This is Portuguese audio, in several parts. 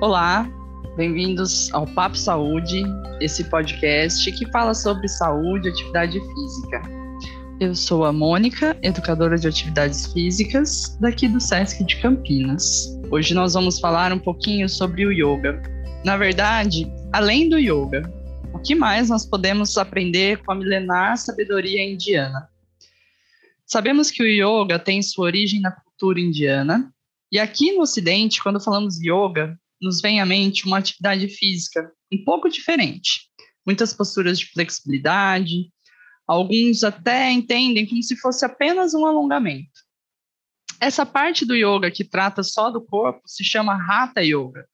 Olá, bem-vindos ao Papo Saúde, esse podcast que fala sobre saúde e atividade física. Eu sou a Mônica, educadora de atividades físicas, daqui do SESC de Campinas. Hoje nós vamos falar um pouquinho sobre o yoga. Na verdade, além do yoga, o que mais nós podemos aprender com a milenar sabedoria indiana? Sabemos que o yoga tem sua origem na cultura indiana, e aqui no Ocidente, quando falamos yoga, nos vem à mente uma atividade física um pouco diferente. Muitas posturas de flexibilidade, alguns até entendem como se fosse apenas um alongamento. Essa parte do yoga que trata só do corpo se chama Hatha Yoga.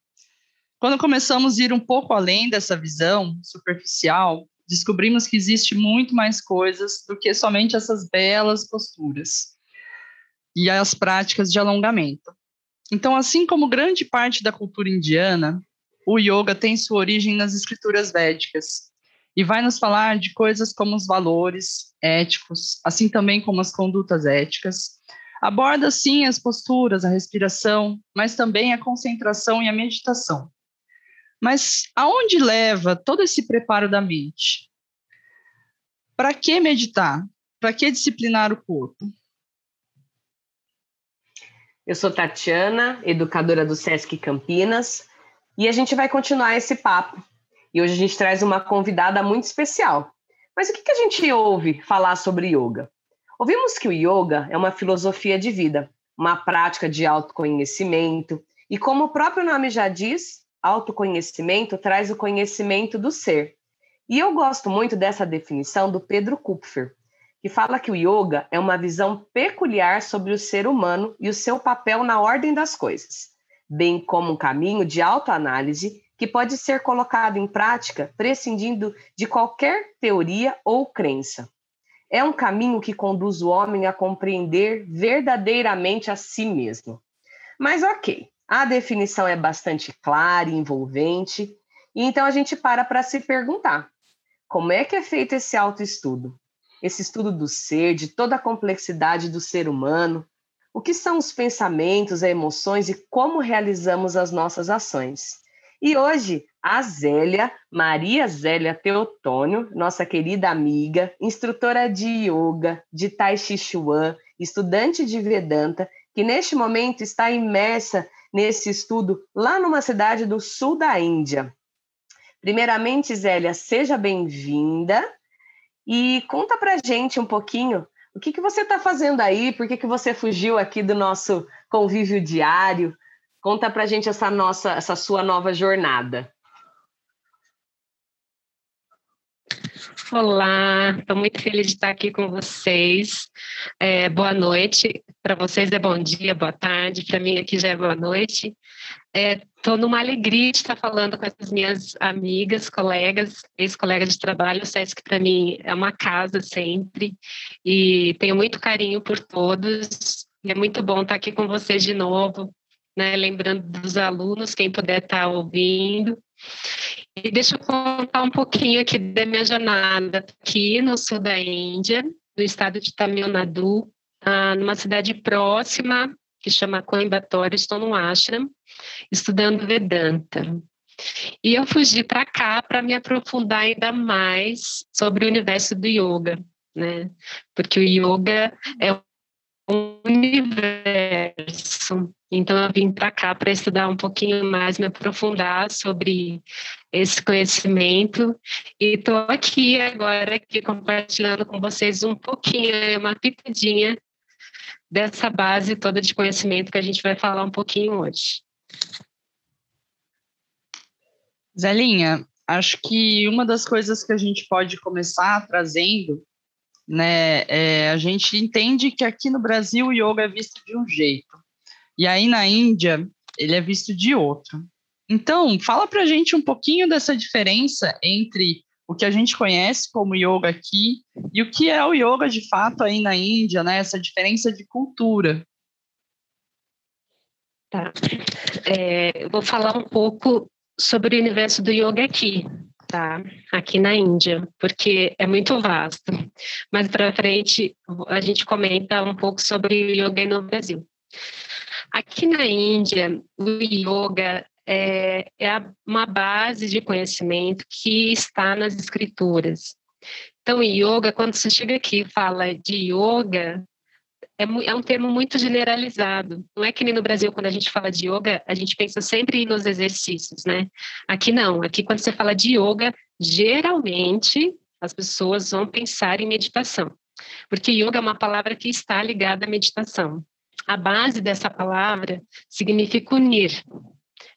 Quando começamos a ir um pouco além dessa visão superficial, descobrimos que existe muito mais coisas do que somente essas belas posturas e as práticas de alongamento. Então, assim como grande parte da cultura indiana, o yoga tem sua origem nas escrituras védicas e vai nos falar de coisas como os valores éticos, assim também como as condutas éticas. Aborda, sim, as posturas, a respiração, mas também a concentração e a meditação. Mas aonde leva todo esse preparo da mente? Para que meditar? Para que disciplinar o corpo? Eu sou Tatiana, educadora do SESC Campinas, e a gente vai continuar esse papo. E hoje a gente traz uma convidada muito especial. Mas o que, a gente ouve falar sobre yoga? Ouvimos que o yoga é uma filosofia de vida, uma prática de autoconhecimento, e como o próprio nome já diz, autoconhecimento traz o conhecimento do ser. E eu gosto muito dessa definição do Pedro Kupfer, que fala que o yoga é uma visão peculiar sobre o ser humano e o seu papel na ordem das coisas, bem como um caminho de autoanálise que pode ser colocado em prática prescindindo de qualquer teoria ou crença. É um caminho que conduz o homem a compreender verdadeiramente a si mesmo. Mas ok, a definição é bastante clara e envolvente, e então a gente para para se perguntar: como é que é feito esse autoestudo? Esse estudo do ser, de toda a complexidade do ser humano, o que são os pensamentos, as emoções e como realizamos as nossas ações. E hoje, a Zélia, Maria Zélia Teotônio, nossa querida amiga, instrutora de yoga, de Tai Chi Chuan, estudante de Vedanta, que neste momento está imersa nesse estudo lá numa cidade do sul da Índia. Primeiramente, Zélia, seja bem-vinda e conta pra gente um pouquinho o que, que você está fazendo aí, por que, que você fugiu aqui do nosso convívio diário? Conta pra gente essa nossa, essa sua nova jornada. Olá, estou muito feliz de estar aqui com vocês. É, boa noite. Para vocês é bom dia, boa tarde. Para mim aqui já é boa noite. Estou é, numa alegria de estar falando com essas minhas amigas, colegas, ex-colegas de trabalho. O SESC para mim é uma casa sempre e tenho muito carinho por todos. É muito bom estar aqui com vocês de novo, né? lembrando dos alunos, quem puder estar ouvindo. E deixa eu contar um pouquinho aqui da minha jornada aqui no sul da Índia, no estado de Tamil Nadu, ah, numa cidade próxima que chama Coimbatore, estou no ashram, estudando Vedanta. E eu fugi para cá para me aprofundar ainda mais sobre o universo do yoga, né? Porque o yoga é um universo. Então eu vim para cá para estudar um pouquinho mais, me aprofundar sobre esse conhecimento e estou aqui agora aqui compartilhando com vocês um pouquinho, uma pitadinha dessa base toda de conhecimento que a gente vai falar um pouquinho hoje. Zelinha, acho que uma das coisas que a gente pode começar trazendo, né, é, a gente entende que aqui no Brasil o yoga é visto de um jeito, e aí na Índia ele é visto de outro. Então, fala para a gente um pouquinho dessa diferença entre o que a gente conhece como yoga aqui e o que é o yoga de fato aí na Índia, né? Essa diferença de cultura. Tá. É, eu vou falar um pouco sobre o universo do yoga aqui, tá? Aqui na Índia, porque é muito vasto. Mas para frente a gente comenta um pouco sobre o yoga no Brasil. Aqui na Índia, o yoga é, é uma base de conhecimento que está nas escrituras. Então, yoga, quando você chega aqui e fala de yoga, é, é, um termo muito generalizado. Não é que nem no Brasil, quando a gente fala de yoga, a gente pensa sempre nos exercícios, né? Aqui não. Aqui, quando você fala de yoga, geralmente as pessoas vão pensar em meditação. Porque yoga é uma palavra que está ligada à meditação. A base dessa palavra significa unir.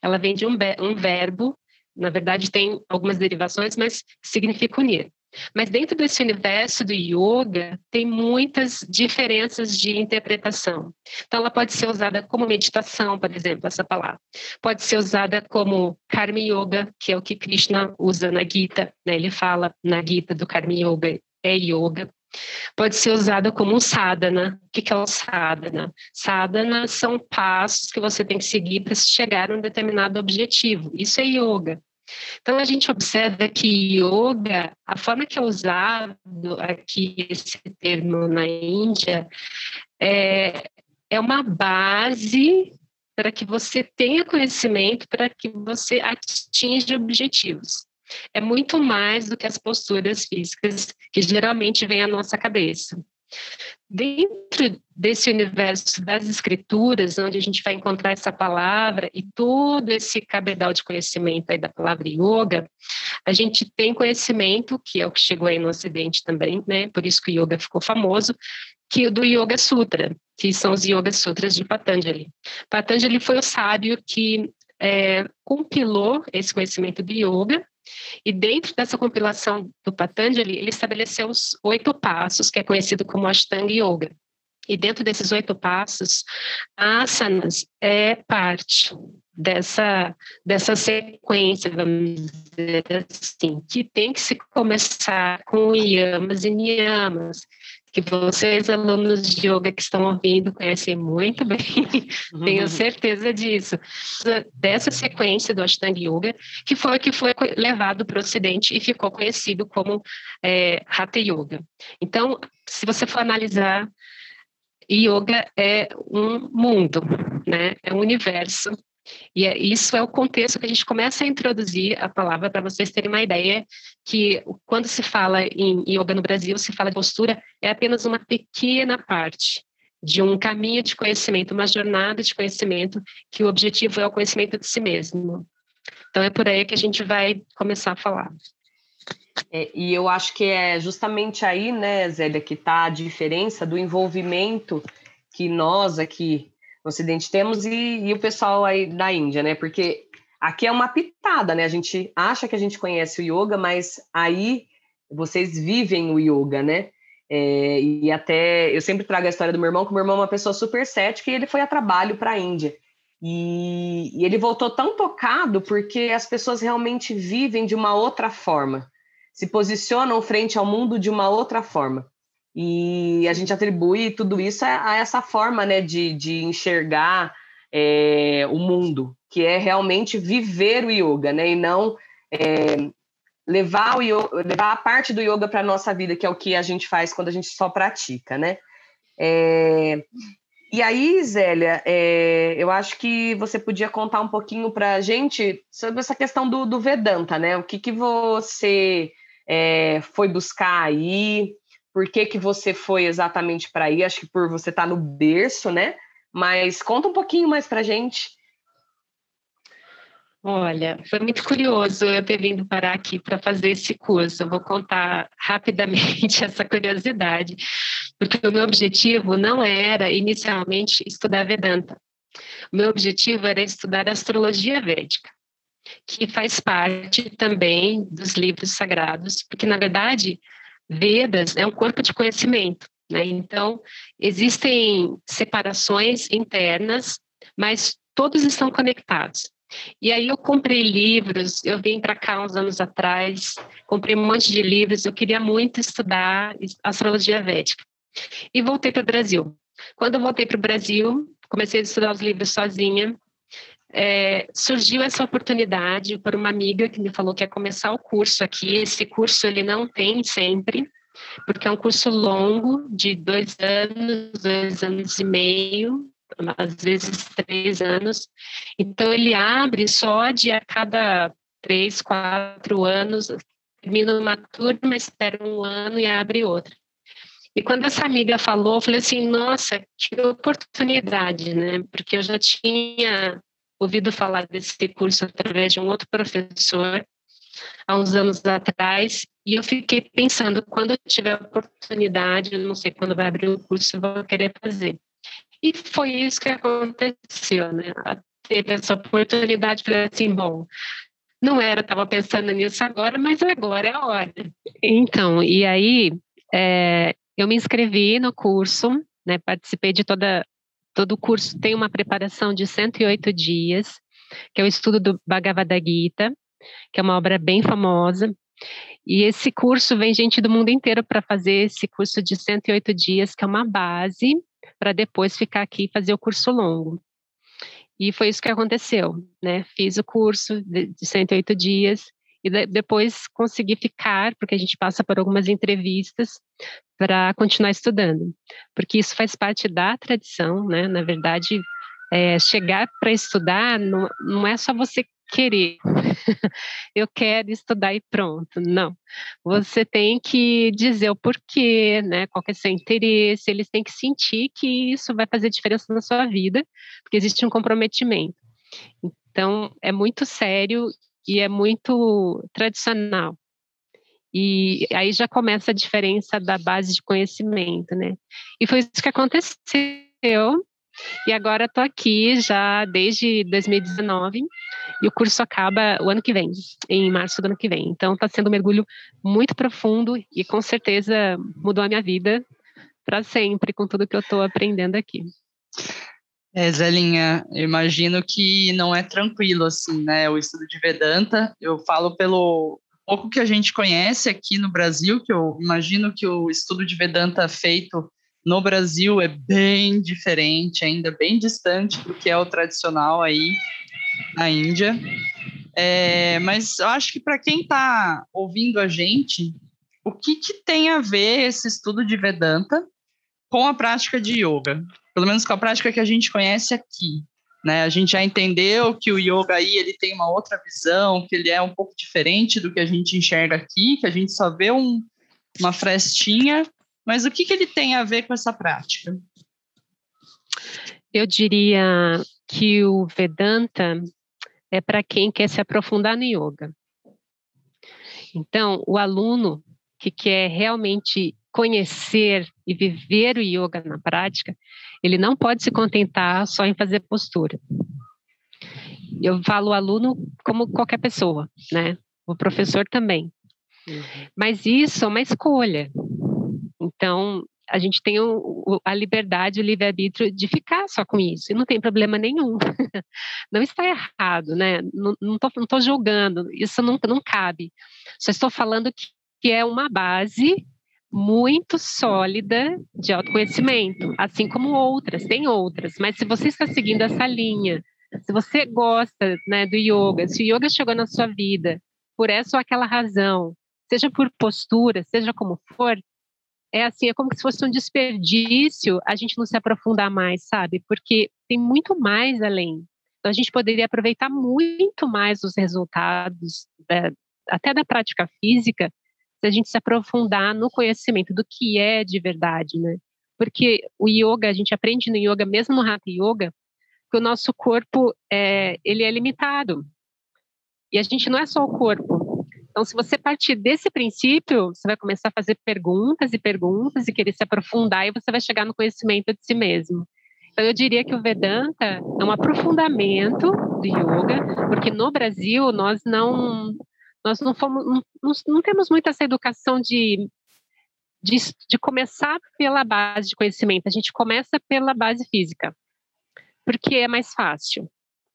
Ela vem de um, um verbo, na verdade tem algumas derivações, mas significa unir. Mas dentro desse universo do yoga, tem muitas diferenças de interpretação. Então, ela pode ser usada como meditação, por exemplo, essa palavra. Pode ser usada como Karma Yoga, que é o que Krishna usa na Gita. Né? Ele fala na Gita do Karma Yoga, é yoga. Pode ser usada como um sadhana. O que é o sadhana? Sadhana são passos que você tem que seguir para chegar a um determinado objetivo. Isso é yoga. Então, a gente observa que yoga, a forma que é usado aqui esse termo na Índia, é, é uma base para que você tenha conhecimento, para que você atinja objetivos. É muito mais do que as posturas físicas que geralmente vêm à nossa cabeça. Dentro desse universo das escrituras, onde a gente vai encontrar essa palavra e todo esse cabedal de conhecimento aí da palavra yoga, a gente tem conhecimento, que é o que chegou aí no Ocidente também, né? Por isso que o yoga ficou famoso, que do Yoga Sutra, que são os Yoga Sutras de Patanjali. Patanjali foi o sábio que é, compilou esse conhecimento de yoga e dentro dessa compilação do Patanjali, ele estabeleceu os oito passos, que é conhecido como Ashtanga Yoga. E dentro desses oito passos, asanas é parte dessa, dessa sequência, vamos dizer assim, que tem que se começar com yamas e niyamas, que vocês, alunos de yoga que estão ouvindo, conhecem muito bem, tenho uhum. certeza disso. Dessa sequência do Ashtanga Yoga, que foi que foi levado para o Ocidente e ficou conhecido como é, Hatha Yoga. Então, se você for analisar, yoga é um mundo, né? é um universo e é, isso é o contexto que a gente começa a introduzir a palavra para vocês terem uma ideia que quando se fala em yoga no Brasil, se fala de postura, é apenas uma pequena parte de um caminho de conhecimento, uma jornada de conhecimento, que o objetivo é o conhecimento de si mesmo. Então é por aí que a gente vai começar a falar. É, e eu acho que é justamente aí, né, Zélia, que está a diferença do envolvimento que nós aqui no Ocidente temos e, e o pessoal aí da Índia, né? Porque aqui é uma pitada, né? A gente acha que a gente conhece o yoga, mas aí vocês vivem o yoga, né? É, e até eu sempre trago a história do meu irmão, que meu irmão é uma pessoa super cética e ele foi a trabalho para a Índia. E, e, ele voltou tão tocado porque as pessoas realmente vivem de uma outra forma, se posicionam frente ao mundo de uma outra forma. E a gente atribui tudo isso a, essa forma né, de, de enxergar é, o mundo, que é realmente viver o yoga, né? E não é, levar, o yoga, levar a parte do yoga para a nossa vida, que é o que a gente faz quando a gente só pratica, né? É, e aí, Zélia, é, eu acho que você podia contar um pouquinho para a gente sobre essa questão do, do Vedanta, né? O que, que você é, foi buscar aí? Por que, que você foi exatamente para aí, acho que por você estar tá no berço, né? Mas conta um pouquinho mais para gente. Olha, foi muito curioso eu ter vindo parar aqui para fazer esse curso. Eu vou contar rapidamente essa curiosidade, porque o meu objetivo não era inicialmente estudar Vedanta. O meu objetivo era estudar astrologia védica, que faz parte também dos livros sagrados, porque na verdade Vedas é um corpo de conhecimento, né? Então, existem separações internas, mas todos estão conectados. E aí eu comprei livros, eu vim para cá uns anos atrás, comprei um monte de livros, eu queria muito estudar astrologia védica. E voltei para o Brasil. Quando eu voltei para o Brasil, comecei a estudar os livros sozinha, é, surgiu essa oportunidade por uma amiga que me falou que ia começar o curso aqui. Esse curso ele não tem sempre, porque é um curso longo, de dois anos, dois anos e meio, às vezes três anos. Então, ele abre só de a cada três, quatro anos, termina uma turma, espera um ano e abre outra. E quando essa amiga falou, eu falei assim, nossa, que oportunidade, né? Porque eu já tinha ouvido falar desse curso através de um outro professor há uns anos atrás, e eu fiquei pensando, quando eu tiver oportunidade, eu não sei quando vai abrir o curso, vou querer fazer. E foi isso que aconteceu, né? Teve essa oportunidade, falei assim, bom, não era, estava pensando nisso agora, mas agora é a hora. Então, e aí é, eu me inscrevi no curso, né, participei de toda, todo o curso, tem uma preparação de 108 dias, que é o estudo do Bhagavad Gita, que é uma obra bem famosa, e esse curso vem gente do mundo inteiro para fazer esse curso de 108 dias, que é uma base para depois ficar aqui e fazer o curso longo. E foi isso que aconteceu, né? Fiz o curso de, de 108 dias e de, depois consegui ficar, porque a gente passa por algumas entrevistas para continuar estudando, porque isso faz parte da tradição, né? Na verdade, é, chegar para estudar não, não é só você querer, eu quero estudar e pronto. Não. Você tem que dizer o porquê, né? Qual é o seu interesse, eles têm que sentir que isso vai fazer diferença na sua vida, porque existe um comprometimento. Então, é muito sério e é muito tradicional. E aí já começa a diferença da base de conhecimento, né? E foi isso que aconteceu e agora estou aqui já desde 2019 e o curso acaba o ano que vem, em março do ano que vem. Então está sendo um mergulho muito profundo e com certeza mudou a minha vida para sempre com tudo que eu estou aprendendo aqui. É, Zelinha, eu imagino que não é tranquilo assim, né? O estudo de Vedanta, eu falo pelo pouco que a gente conhece aqui no Brasil, que eu imagino que o estudo de Vedanta feito no Brasil é bem diferente, ainda bem distante do que é o tradicional aí na Índia. É, mas eu acho que para quem está ouvindo a gente, o que, que tem a ver esse estudo de Vedanta com a prática de yoga? Pelo menos com a prática que a gente conhece aqui. Né? A gente já entendeu que o yoga aí ele tem uma outra visão, que ele é um pouco diferente do que a gente enxerga aqui, que a gente só vê um, uma frestinha mas o que, que ele tem a ver com essa prática? Eu diria que o Vedanta é para quem quer se aprofundar no yoga. Então, o aluno que quer realmente conhecer e viver o yoga na prática, ele não pode se contentar só em fazer postura. Eu falo aluno como qualquer pessoa, né? O professor também. Uhum. Mas isso é uma escolha. Então, a gente tem o, a liberdade, o livre-arbítrio de ficar só com isso, e não tem problema nenhum. não está errado, né? Não estou não tô julgando, isso não, não cabe. Só estou falando que, que é uma base muito sólida de autoconhecimento, assim como outras, tem outras, mas se você está seguindo essa linha, se você gosta né, do yoga, se o yoga chegou na sua vida por essa ou aquela razão, seja por postura, seja como for, é assim, é como se fosse um desperdício a gente não se aprofundar mais, sabe? Porque tem muito mais além. Então a gente poderia aproveitar muito mais os resultados até da prática física se a gente se aprofundar no conhecimento do que é de verdade, né? Porque o yoga, a gente aprende no yoga, mesmo no Hatha Yoga, que o nosso corpo é, ele é limitado. E a gente não é só o corpo, então, se você partir desse princípio, você vai começar a fazer perguntas e perguntas e querer se aprofundar e você vai chegar no conhecimento de si mesmo. Então, eu diria que o Vedanta é um aprofundamento do yoga, porque no Brasil nós não nós não, fomos, não, não temos muita essa educação de, de, de começar pela base de conhecimento. A gente começa pela base física, porque é mais fácil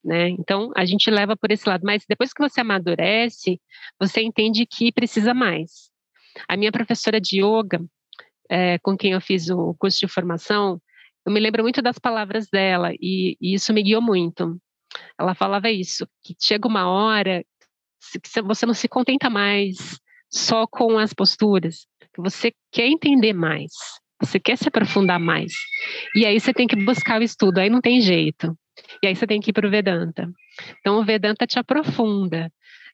né? Então a gente leva por esse lado, mas depois que você amadurece, você entende que precisa mais. A minha professora de yoga, é, com quem eu fiz o curso de formação, eu me lembro muito das palavras dela e, e isso me guiou muito. Ela falava isso, que chega uma hora você não se contenta mais só com as posturas, você quer entender mais. você quer se aprofundar mais. E aí você tem que buscar o estudo, aí não tem jeito. E aí você tem que ir para o Vedanta. Então o Vedanta te aprofunda.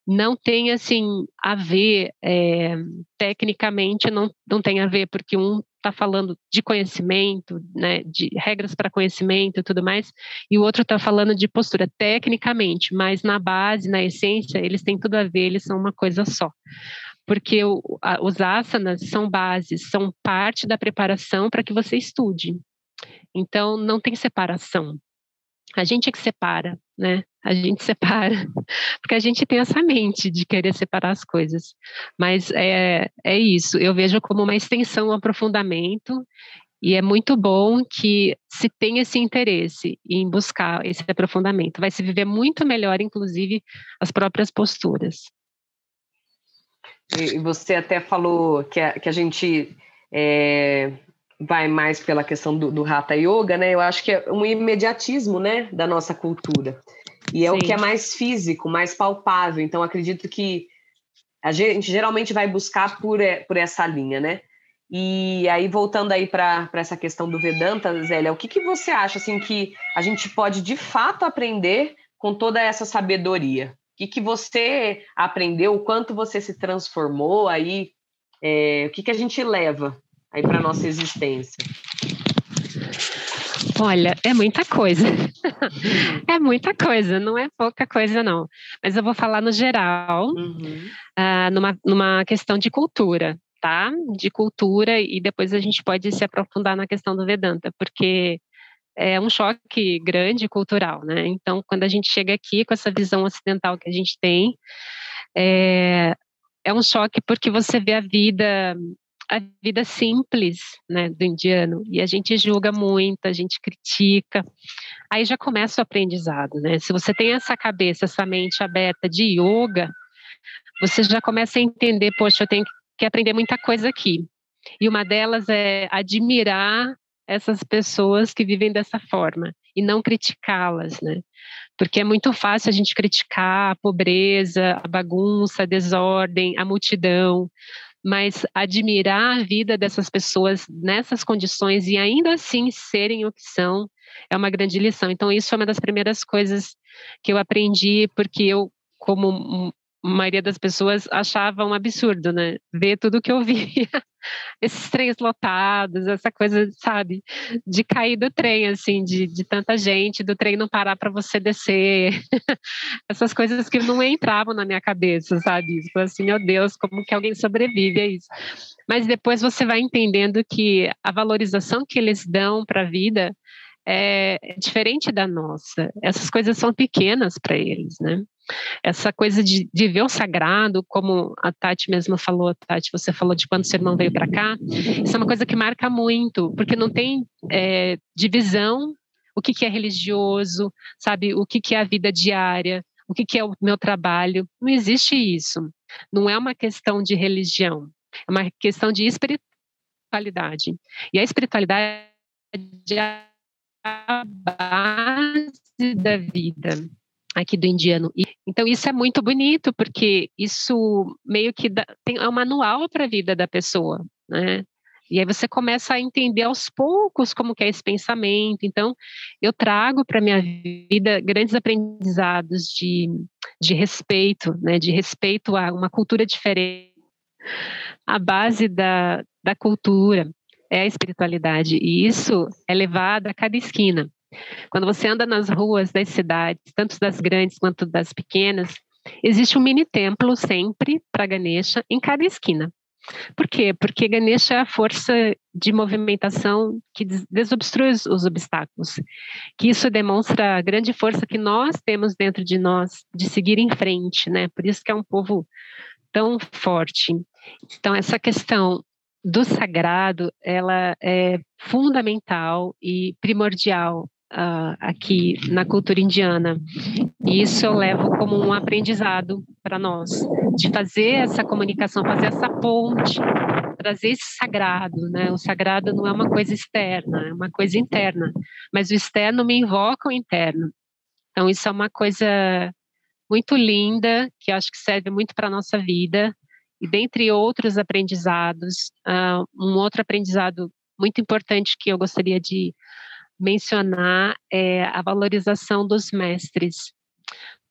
Não tem assim a ver é, tecnicamente, não, não tem a ver, porque um está falando de conhecimento, né, de regras para conhecimento e tudo mais, e o outro está falando de postura tecnicamente, mas na base, na essência, eles têm tudo a ver, eles são uma coisa só. Porque o, a, os asanas são bases, são parte da preparação para que você estude. Então, não tem separação. A gente é que separa, né? A gente separa, porque a gente tem essa mente de querer separar as coisas. Mas é, é isso, eu vejo como uma extensão, um aprofundamento, e é muito bom que se tenha esse interesse em buscar esse aprofundamento. Vai se viver muito melhor, inclusive, as próprias posturas. E você até falou que a, que a gente é, vai mais pela questão do, do Hatha Yoga, né? Eu acho que é um imediatismo, né, da nossa cultura. E é Sim. o que é mais físico, mais palpável. Então, acredito que a gente geralmente vai buscar por, por essa linha, né? E aí, voltando aí para essa questão do Vedanta, Zélia, o que, que você acha, assim, que a gente pode, de fato, aprender com toda essa sabedoria? O que, que você aprendeu, o quanto você se transformou aí, é, o que, que a gente leva aí para nossa existência? Olha, é muita coisa. é muita coisa, não é pouca coisa, não. Mas eu vou falar no geral, uhum. uh, numa, numa questão de cultura, tá? De cultura, e depois a gente pode se aprofundar na questão do Vedanta, porque é um choque grande cultural, né? Então, quando a gente chega aqui com essa visão ocidental que a gente tem, é, é um choque porque você vê a vida a vida simples né, do indiano e a gente julga muito, a gente critica. Aí já começa o aprendizado, né? Se você tem essa cabeça, essa mente aberta de yoga, você já começa a entender, poxa, eu tenho que aprender muita coisa aqui. E uma delas é admirar essas pessoas que vivem dessa forma e não criticá-las, né? Porque é muito fácil a gente criticar a pobreza, a bagunça, a desordem, a multidão, mas admirar a vida dessas pessoas nessas condições e ainda assim serem o que são é uma grande lição. Então, isso é uma das primeiras coisas que eu aprendi, porque eu, como a maioria das pessoas achava um absurdo, né? Ver tudo que eu via, esses trens lotados, essa coisa, sabe, de cair do trem, assim, de, de tanta gente, do trem não parar para você descer, essas coisas que não entravam na minha cabeça, sabe? Tipo assim, meu Deus, como que alguém sobrevive a isso? Mas depois você vai entendendo que a valorização que eles dão para a vida é diferente da nossa. Essas coisas são pequenas para eles, né? Essa coisa de, de ver o sagrado, como a Tati mesma falou, Tati, você falou de quando seu irmão veio para cá, isso é uma coisa que marca muito, porque não tem é, divisão, o que, que é religioso, sabe, o que, que é a vida diária, o que, que é o meu trabalho, não existe isso. Não é uma questão de religião, é uma questão de espiritualidade. E a espiritualidade é a base da vida aqui do indiano. E, então isso é muito bonito porque isso meio que dá, tem é um manual para a vida da pessoa, né? E aí você começa a entender aos poucos como que é esse pensamento. Então, eu trago para minha vida grandes aprendizados de, de respeito, né? De respeito a uma cultura diferente. A base da, da cultura é a espiritualidade e isso é levado a cada esquina. Quando você anda nas ruas das cidades, tanto das grandes quanto das pequenas, existe um mini templo sempre para Ganesha em cada esquina. Por quê? Porque Ganesha é a força de movimentação que desobstrui os obstáculos. Que isso demonstra a grande força que nós temos dentro de nós de seguir em frente, né? Por isso que é um povo tão forte. Então essa questão do sagrado, ela é fundamental e primordial uh, aqui na cultura indiana. E isso eu levo como um aprendizado para nós, de fazer essa comunicação, fazer essa ponte, trazer esse sagrado, né? O sagrado não é uma coisa externa, é uma coisa interna, mas o externo me invoca o interno. Então isso é uma coisa muito linda, que acho que serve muito para a nossa vida, e dentre outros aprendizados, uh, um outro aprendizado muito importante que eu gostaria de mencionar é a valorização dos mestres.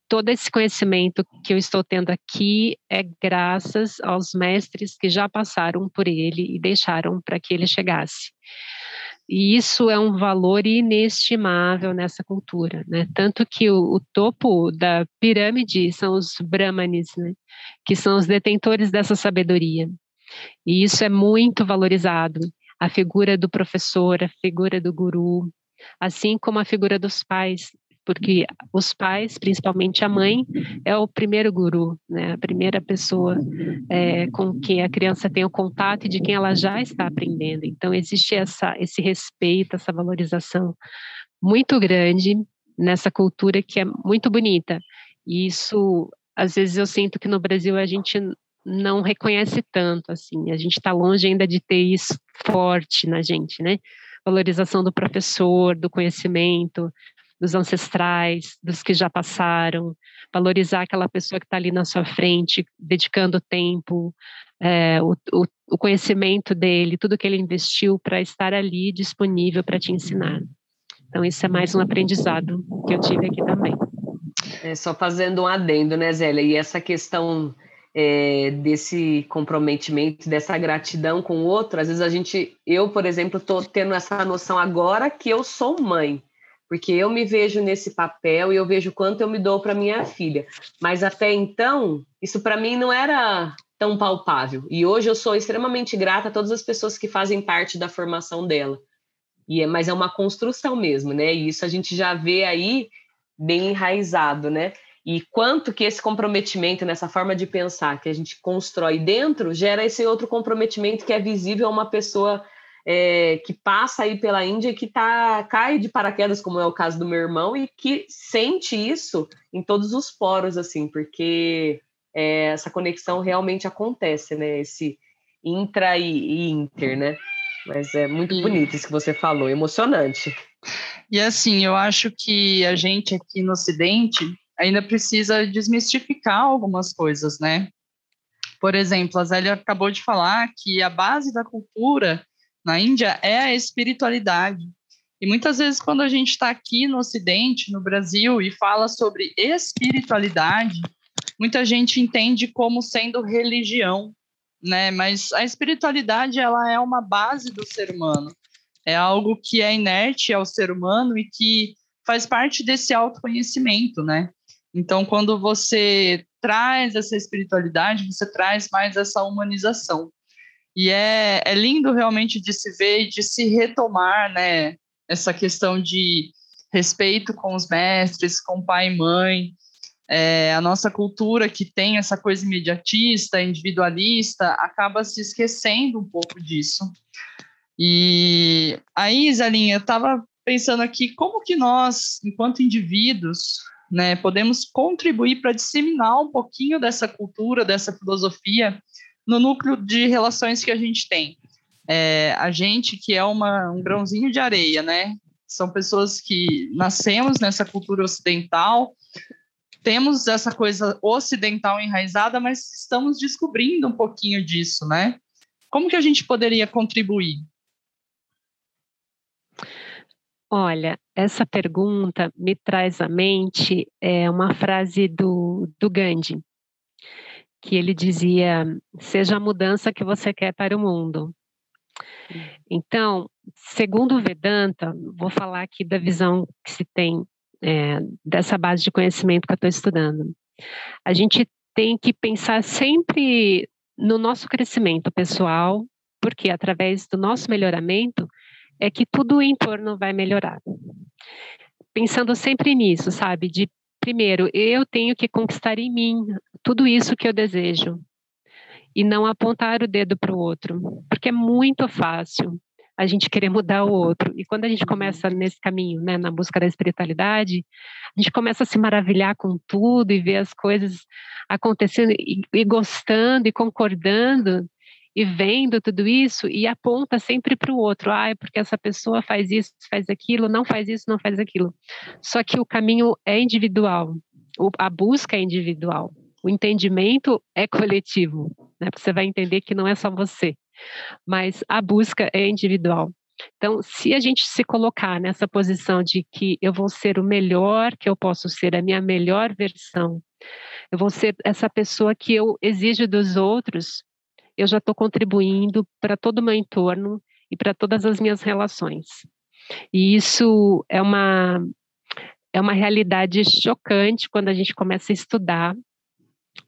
Todo esse conhecimento que eu estou tendo aqui é graças aos mestres que já passaram por ele e deixaram para que ele chegasse. E isso é um valor inestimável nessa cultura, né? Tanto que o, o topo da pirâmide são os brahmanes, né? Que são os detentores dessa sabedoria. E isso é muito valorizado. A figura do professor, a figura do guru, assim como a figura dos pais, porque os pais, principalmente a mãe, é o primeiro guru, né? a primeira pessoa é, com quem a criança tem o contato e de quem ela já está aprendendo. Então, existe essa, esse respeito, essa valorização muito grande nessa cultura que é muito bonita. E isso, às vezes, eu sinto que no Brasil a gente não reconhece tanto, assim, a gente está longe ainda de ter isso forte na gente, né? Valorização do professor, do conhecimento, dos ancestrais, dos que já passaram, valorizar aquela pessoa que está ali na sua frente, dedicando tempo, é, o, o, o, conhecimento dele, tudo que ele investiu para estar ali disponível para te ensinar. Então, isso é mais um aprendizado que eu tive aqui também. É, só fazendo um adendo, né, Zélia? E essa questão é, desse comprometimento, dessa gratidão com o outro, às vezes a gente, eu, por exemplo, estou tendo essa noção agora que eu sou mãe porque eu me vejo nesse papel e eu vejo quanto eu me dou para minha filha. Mas até então, isso para mim não era tão palpável. E hoje eu sou extremamente grata a todas as pessoas que fazem parte da formação dela. E é, mas é uma construção mesmo, né? E isso a gente já vê aí bem enraizado, né? E quanto que esse comprometimento nessa forma de pensar que a gente constrói dentro gera esse outro comprometimento que é visível a uma pessoa é, que passa aí pela Índia que tá, cai de paraquedas, como é o caso do meu irmão, e que sente isso em todos os poros, assim, porque é, essa conexão realmente acontece, né? Esse intra e, e inter, né? Mas é muito e... bonito isso que você falou, emocionante. E assim, eu acho que a gente aqui no Ocidente ainda precisa desmistificar algumas coisas, né? Por exemplo, a Zélia acabou de falar que a base da cultura na Índia é a espiritualidade. E muitas vezes, quando a gente está aqui no Ocidente, no Brasil, e fala sobre espiritualidade, muita gente entende como sendo religião, né? Mas a espiritualidade ela é uma base do ser humano, é algo que é inerte ao ser humano e que faz parte desse autoconhecimento, né? Então, quando você traz essa espiritualidade, você traz mais essa humanização. E é, é lindo realmente de se ver e de se retomar, né? Essa questão de respeito com os mestres, com pai e mãe, é, a nossa cultura que tem essa coisa imediatista, individualista, acaba se esquecendo um pouco disso. E aí, Zelinha, eu estava pensando aqui como que nós, enquanto indivíduos, né, podemos contribuir para disseminar um pouquinho dessa cultura, dessa filosofia no núcleo de relações que a gente tem. É, a gente que é uma, um grãozinho de areia, né? São pessoas que nascemos nessa cultura ocidental, temos essa coisa ocidental enraizada, mas estamos descobrindo um pouquinho disso, né? Como que a gente poderia contribuir? Olha, essa pergunta me traz à mente é, uma frase do, do Gandhi, que ele dizia: seja a mudança que você quer para o mundo. Então, segundo o Vedanta, vou falar aqui da visão que se tem é, dessa base de conhecimento que eu estou estudando. A gente tem que pensar sempre no nosso crescimento pessoal, porque através do nosso melhoramento é que tudo em torno vai melhorar. Pensando sempre nisso, sabe? De primeiro, eu tenho que conquistar em mim tudo isso que eu desejo e não apontar o dedo para o outro, porque é muito fácil a gente querer mudar o outro. E quando a gente começa nesse caminho, né, na busca da espiritualidade, a gente começa a se maravilhar com tudo e ver as coisas acontecendo e, e gostando e concordando e vendo tudo isso e aponta sempre para o outro, ah, é porque essa pessoa faz isso, faz aquilo, não faz isso, não faz aquilo. Só que o caminho é individual, a busca é individual, o entendimento é coletivo, né? Porque você vai entender que não é só você, Mas a busca é individual. Então, se a gente se colocar nessa posição de que eu vou ser o melhor que eu posso ser, a minha melhor versão, eu vou ser essa pessoa que eu exijo dos outros, eu já estou contribuindo para todo o meu entorno e para todas as minhas relações. E isso é uma, é uma realidade chocante quando a gente começa a estudar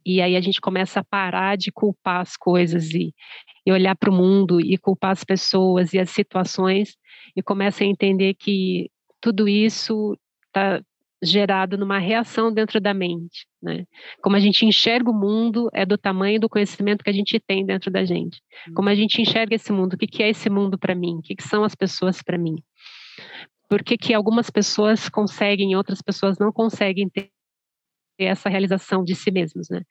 e aí a gente começa a parar de culpar as coisas e, e olhar para o mundo e culpar as pessoas e as situações e começa a entender que tudo isso está gerado numa reação dentro da mente, né? Como a gente enxerga o mundo é do tamanho do conhecimento que a gente tem dentro da gente. Como a gente enxerga esse mundo, o que, que é esse mundo para mim? O que, que são as pessoas para mim? Por que, que algumas pessoas conseguem e outras pessoas não conseguem ter essa realização de si mesmos, né?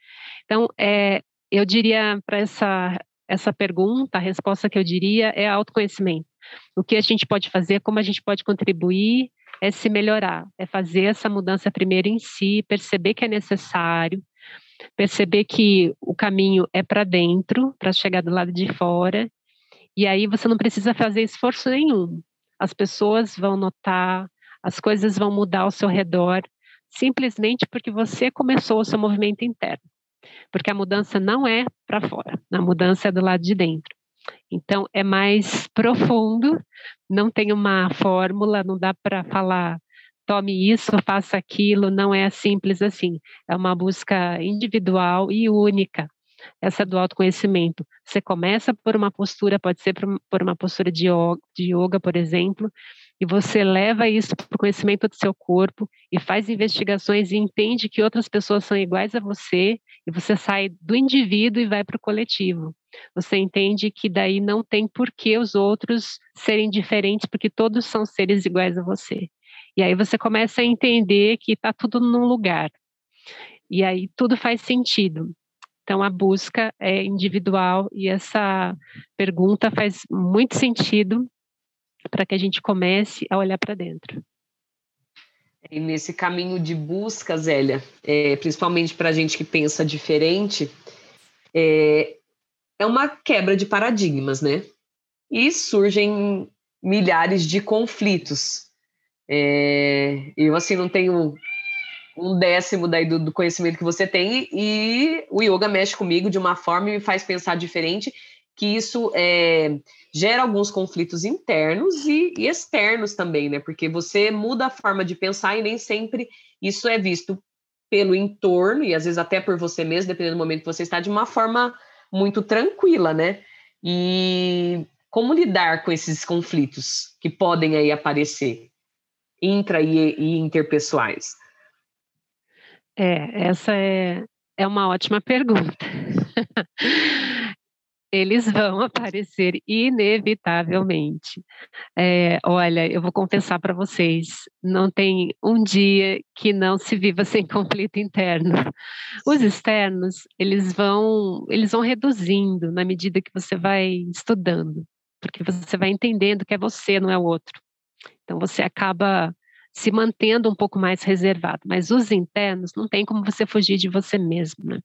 Então, é, eu diria para essa essa pergunta, a resposta que eu diria é autoconhecimento. O que a gente pode fazer, como a gente pode contribuir, é se melhorar, é fazer essa mudança primeiro em si, perceber que é necessário, perceber que o caminho é para dentro, para chegar do lado de fora, e aí você não precisa fazer esforço nenhum. As pessoas vão notar, as coisas vão mudar ao seu redor, simplesmente porque você começou o seu movimento interno. Porque a mudança não é para fora, a mudança é do lado de dentro. Então, é mais profundo, não tem uma fórmula, não dá para falar, tome isso, faça aquilo, não é simples assim. É uma busca individual e única, essa do autoconhecimento. Você começa por uma postura, pode ser por uma postura de yoga, de yoga por exemplo, e você leva isso para o conhecimento do seu corpo e faz investigações e entende que outras pessoas são iguais a você e você sai do indivíduo e vai para o coletivo. Você entende que daí não tem por que os outros serem diferentes, porque todos são seres iguais a você. E aí você começa a entender que está tudo num lugar. E aí tudo faz sentido. Então a busca é individual e essa pergunta faz muito sentido para que a gente comece a olhar para dentro. E nesse caminho de busca, Zélia, é, principalmente para a gente que pensa diferente, é, é uma quebra de paradigmas, né? E surgem milhares de conflitos. É, eu, assim, não tenho um décimo daí do, do, conhecimento que você tem e o yoga mexe comigo de uma forma e me faz pensar diferente que isso é, gera alguns conflitos internos e, e, externos também, né? Porque você muda a forma de pensar e nem sempre isso é visto pelo entorno e às vezes até por você mesmo, dependendo do momento que você está, de uma forma muito tranquila, né? E como lidar com esses conflitos que podem aí aparecer intra e, e interpessoais? É, essa é, é uma ótima pergunta. eles vão aparecer inevitavelmente. É, olha, eu vou confessar para vocês, não tem um dia que não se viva sem conflito interno. Os externos, eles vão, eles vão reduzindo na medida que você vai estudando, porque você vai entendendo que é você, não é o outro. Então você acaba se mantendo um pouco mais reservado, mas os internos não tem como você fugir de você mesmo, né?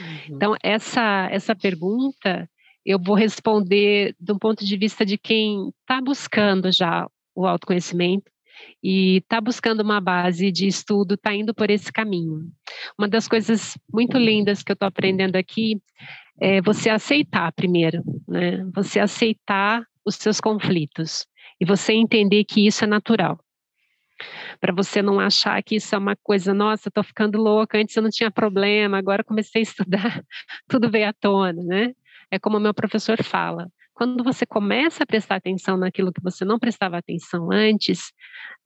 Uhum. Então, essa, essa pergunta eu vou responder do ponto de vista de quem está buscando já o autoconhecimento e está buscando uma base de estudo, está indo por esse caminho. Uma das coisas muito lindas que eu estou aprendendo aqui é você aceitar primeiro, né? Você aceitar os seus conflitos e você entender que isso é natural. Para você não achar que isso é uma coisa, nossa, estou ficando louca, antes eu não tinha problema, agora comecei a estudar, tudo veio à tona, né? É como o meu professor fala, quando você começa a prestar atenção naquilo que você não prestava atenção antes,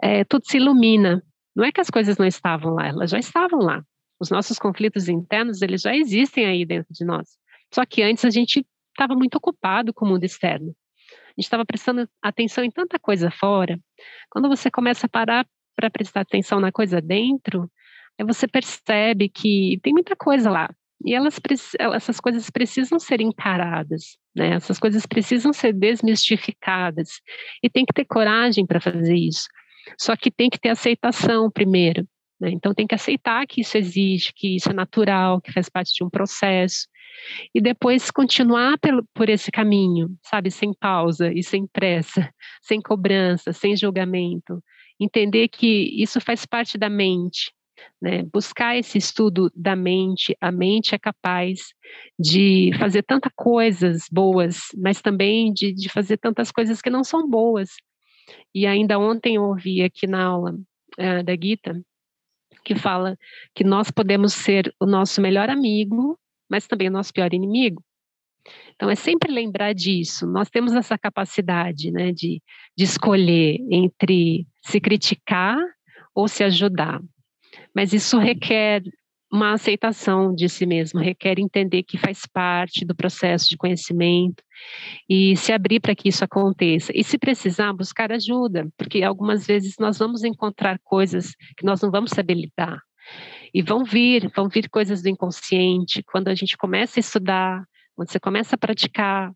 é, tudo se ilumina. Não é que as coisas não estavam lá, elas já estavam lá. Os nossos conflitos internos, eles já existem aí dentro de nós. Só que antes a gente estava muito ocupado com o mundo externo. Gente estava prestando atenção em tanta coisa fora. Quando você começa a parar para prestar atenção na coisa dentro, aí você percebe que tem muita coisa lá. E elas, essas coisas precisam ser encaradas, né? Essas coisas precisam ser desmistificadas. E tem que ter coragem para fazer isso. Só que tem que ter aceitação primeiro. Né? Então tem que aceitar que isso existe, que isso é natural, que faz parte de um processo, e depois continuar pelo, por esse caminho, sabe, sem pausa e sem pressa, sem cobrança, sem julgamento, entender que isso faz parte da mente, né? Buscar esse estudo da mente, a mente é capaz de fazer tantas coisas boas, mas também de, de fazer tantas coisas que não são boas. E ainda ontem eu ouvi aqui na aula uh, da Gita que fala que nós podemos ser o nosso melhor amigo, mas também o nosso pior inimigo. Então, é sempre lembrar disso. Nós temos essa capacidade né, de, de escolher entre se criticar ou se ajudar. Mas isso requer uma aceitação de si mesmo, requer entender que faz parte do processo de conhecimento e se abrir para que isso aconteça. E se precisar, buscar ajuda, porque algumas vezes nós vamos encontrar coisas que nós não vamos saber lidar. E vão vir, vão vir coisas do inconsciente. Quando a gente começa a estudar, quando você começa a praticar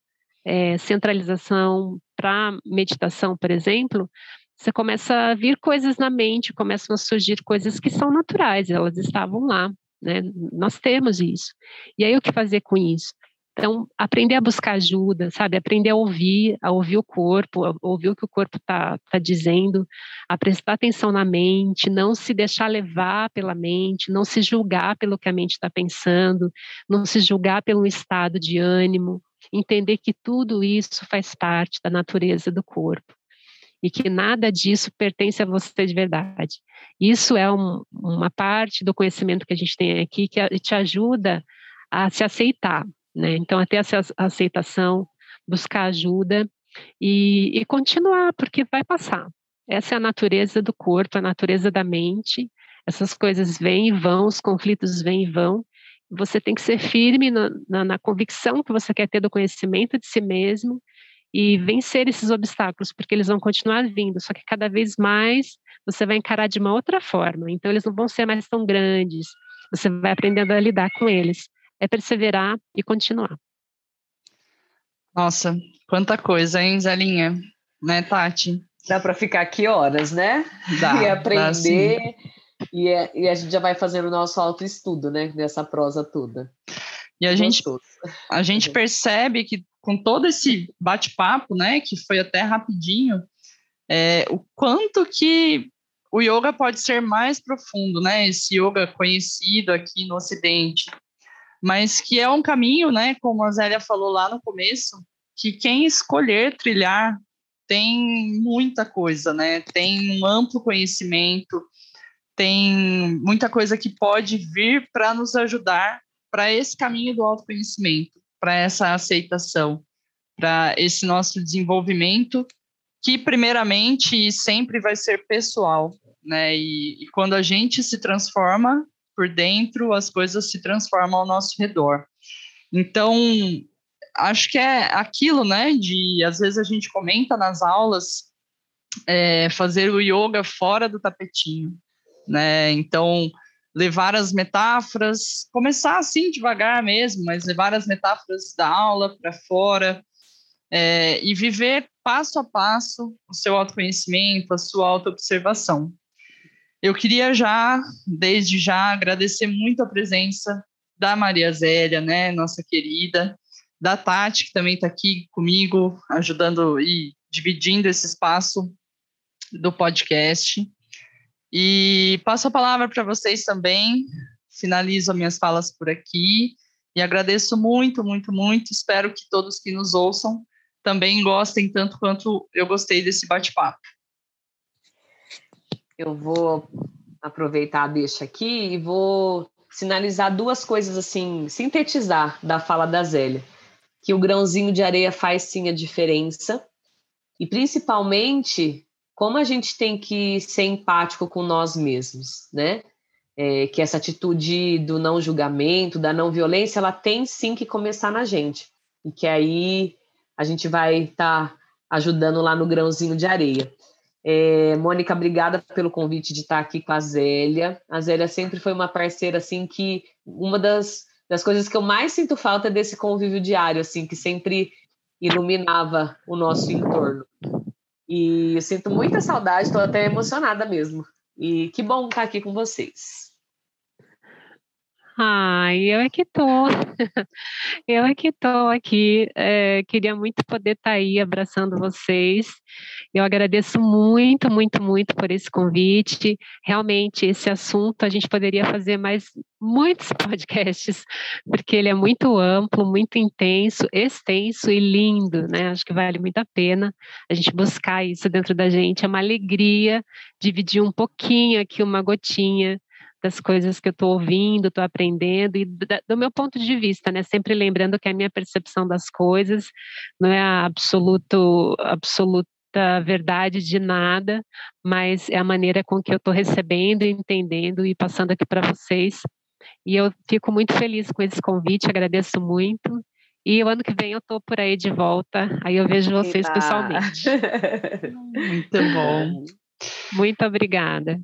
é, centralização para meditação, por exemplo, você começa a vir coisas na mente, começam a surgir coisas que são naturais, elas estavam lá, né? Nós temos isso. E aí o que fazer com isso? Então, aprender a buscar ajuda, sabe? Aprender a ouvir, a ouvir o corpo, a ouvir o que o corpo está tá dizendo, a prestar atenção na mente, não se deixar levar pela mente, não se julgar pelo que a mente está pensando, não se julgar pelo estado de ânimo, entender que tudo isso faz parte da natureza do corpo e que nada disso pertence a você de verdade. Isso é um, uma parte do conhecimento que a gente tem aqui que te ajuda a se aceitar, né? Então, até essa aceitação, buscar ajuda e, e continuar, porque vai passar. Essa é a natureza do corpo, a natureza da mente. Essas coisas vêm e vão, os conflitos vêm e vão. Você tem que ser firme na, na, na convicção que você quer ter do conhecimento de si mesmo e vencer esses obstáculos, porque eles vão continuar vindo, só que cada vez mais você vai encarar de uma outra forma. Então, eles não vão ser mais tão grandes, você vai aprendendo a lidar com eles. É perseverar e continuar. Nossa, quanta coisa, hein, Zelinha? Né, Tati? Dá para ficar aqui horas, né? Dá, e aprender. Dá, e, é, e a gente já vai fazendo o nosso autoestudo, né? Nessa prosa toda. E a gente, a gente percebe que com todo esse bate-papo, né, que foi até rapidinho, é, o quanto que o yoga pode ser mais profundo, né, esse yoga conhecido aqui no Ocidente, mas que é um caminho, né, como a Zélia falou lá no começo, que quem escolher trilhar tem muita coisa, né, tem um amplo conhecimento, tem muita coisa que pode vir para nos ajudar para esse caminho do autoconhecimento para essa aceitação, para esse nosso desenvolvimento, que primeiramente sempre vai ser pessoal, né? E, e quando a gente se transforma por dentro, as coisas se transformam ao nosso redor. Então, acho que é aquilo, né? De às vezes a gente comenta nas aulas é, fazer o yoga fora do tapetinho, né? Então levar as metáforas, começar assim devagar mesmo, mas levar as metáforas da aula para fora é, e viver passo a passo o seu autoconhecimento, a sua autoobservação. Eu queria já, desde já, agradecer muito a presença da Maria Zélia, né, nossa querida, da Tati, que também está aqui comigo, ajudando e dividindo esse espaço do podcast. E passo a palavra para vocês também. Finalizo as minhas falas por aqui e agradeço muito, muito, muito. Espero que todos que nos ouçam também gostem tanto quanto eu gostei desse bate-papo. Eu vou aproveitar a deixa aqui e vou sinalizar duas coisas assim, sintetizar da fala da Zélia, que o grãozinho de areia faz sim a diferença e principalmente como a gente tem que ser empático com nós mesmos, né? É, que essa atitude do não julgamento, da não violência, ela tem sim que começar na gente. E que aí a gente vai estar tá ajudando lá no grãozinho de areia. É, Mônica, obrigada pelo convite de estar aqui com a Zélia. A Zélia sempre foi uma parceira, assim, que uma das, das coisas que eu mais sinto falta é desse convívio diário, assim, que sempre iluminava o nosso entorno. E eu sinto muita saudade, estou até emocionada mesmo E que bom estar aqui com vocês. Ai, eu é que tô. Eu é que tô aqui. É, queria muito poder estar tá aí abraçando vocês. Eu agradeço muito, muito, muito por esse convite. Realmente, esse assunto a gente poderia fazer mais muitos podcasts, porque ele é muito amplo, muito intenso, extenso e lindo, né? Acho que vale muito a pena a gente buscar isso dentro da gente. É uma alegria dividir um pouquinho aqui, uma gotinha das coisas que eu estou ouvindo, estou aprendendo, e do, do, meu ponto de vista, né? Sempre lembrando que a minha percepção das coisas não é a absoluto, absoluta verdade de nada, mas é a maneira com que eu estou recebendo, entendendo e passando aqui para vocês. E eu fico muito feliz com esse convite, agradeço muito. E o ano que vem eu estou por aí de volta, aí eu vejo vocês pessoalmente. muito bom. Muito obrigada.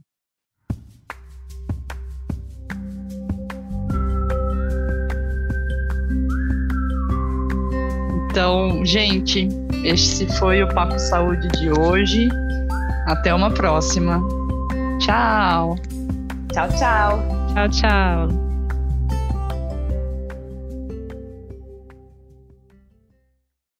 Então, gente, esse foi o Papo Saúde de hoje. Até uma próxima. Tchau. Tchau, tchau. Tchau, tchau.